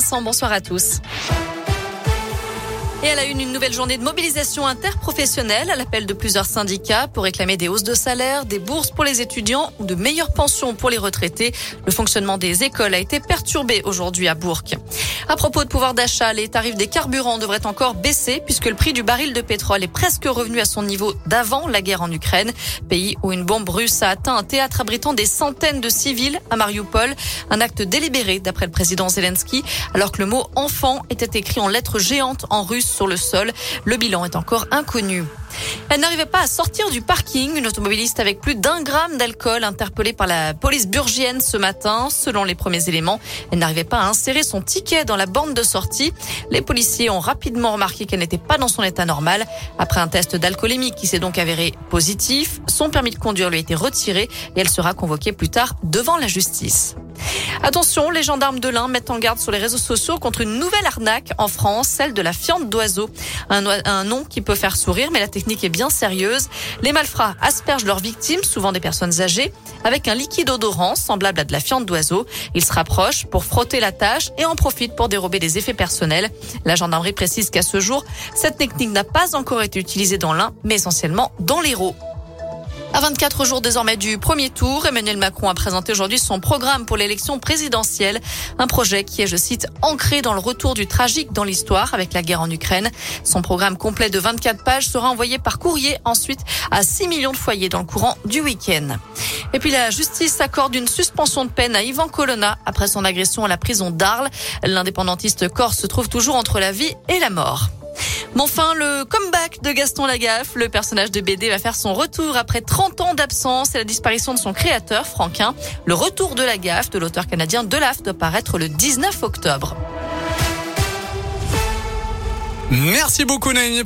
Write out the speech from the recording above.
Bonsoir à tous. Et elle a une, une nouvelle journée de mobilisation interprofessionnelle à l'appel de plusieurs syndicats pour réclamer des hausses de salaire, des bourses pour les étudiants ou de meilleures pensions pour les retraités. Le fonctionnement des écoles a été perturbé aujourd'hui à Bourg. À propos de pouvoir d'achat, les tarifs des carburants devraient encore baisser puisque le prix du baril de pétrole est presque revenu à son niveau d'avant la guerre en Ukraine, pays où une bombe russe a atteint un théâtre abritant des centaines de civils à Mariupol, un acte délibéré d'après le président Zelensky, alors que le mot enfant était écrit en lettres géantes en russe sur le sol. Le bilan est encore inconnu. Elle n'arrivait pas à sortir du parking. Une automobiliste avec plus d'un gramme d'alcool interpellée par la police burgienne ce matin. Selon les premiers éléments, elle n'arrivait pas à insérer son ticket dans la bande de sortie. Les policiers ont rapidement remarqué qu'elle n'était pas dans son état normal. Après un test d'alcoolémie qui s'est donc avéré positif, son permis de conduire lui a été retiré et elle sera convoquée plus tard devant la justice. Attention, les gendarmes de l'Ain mettent en garde sur les réseaux sociaux contre une nouvelle arnaque en France, celle de la fiente d'oiseau. Un, nom qui peut faire sourire, mais la technique est bien sérieuse. Les malfrats aspergent leurs victimes, souvent des personnes âgées, avec un liquide odorant semblable à de la fiente d'oiseau. Ils se rapprochent pour frotter la tâche et en profitent pour dérober des effets personnels. La gendarmerie précise qu'à ce jour, cette technique n'a pas encore été utilisée dans l'Ain, mais essentiellement dans l'Hérault. À 24 jours désormais du premier tour, Emmanuel Macron a présenté aujourd'hui son programme pour l'élection présidentielle. Un projet qui est, je cite, ancré dans le retour du tragique dans l'histoire avec la guerre en Ukraine. Son programme complet de 24 pages sera envoyé par courrier ensuite à 6 millions de foyers dans le courant du week-end. Et puis la justice accorde une suspension de peine à Yvan Colonna après son agression à la prison d'Arles. L'indépendantiste corse se trouve toujours entre la vie et la mort. Enfin, le comeback de Gaston Lagaffe, le personnage de BD va faire son retour après 30 ans d'absence et la disparition de son créateur, Franquin. Le retour de Lagaffe, de l'auteur canadien Delaf, doit paraître le 19 octobre. Merci beaucoup, Naïmi.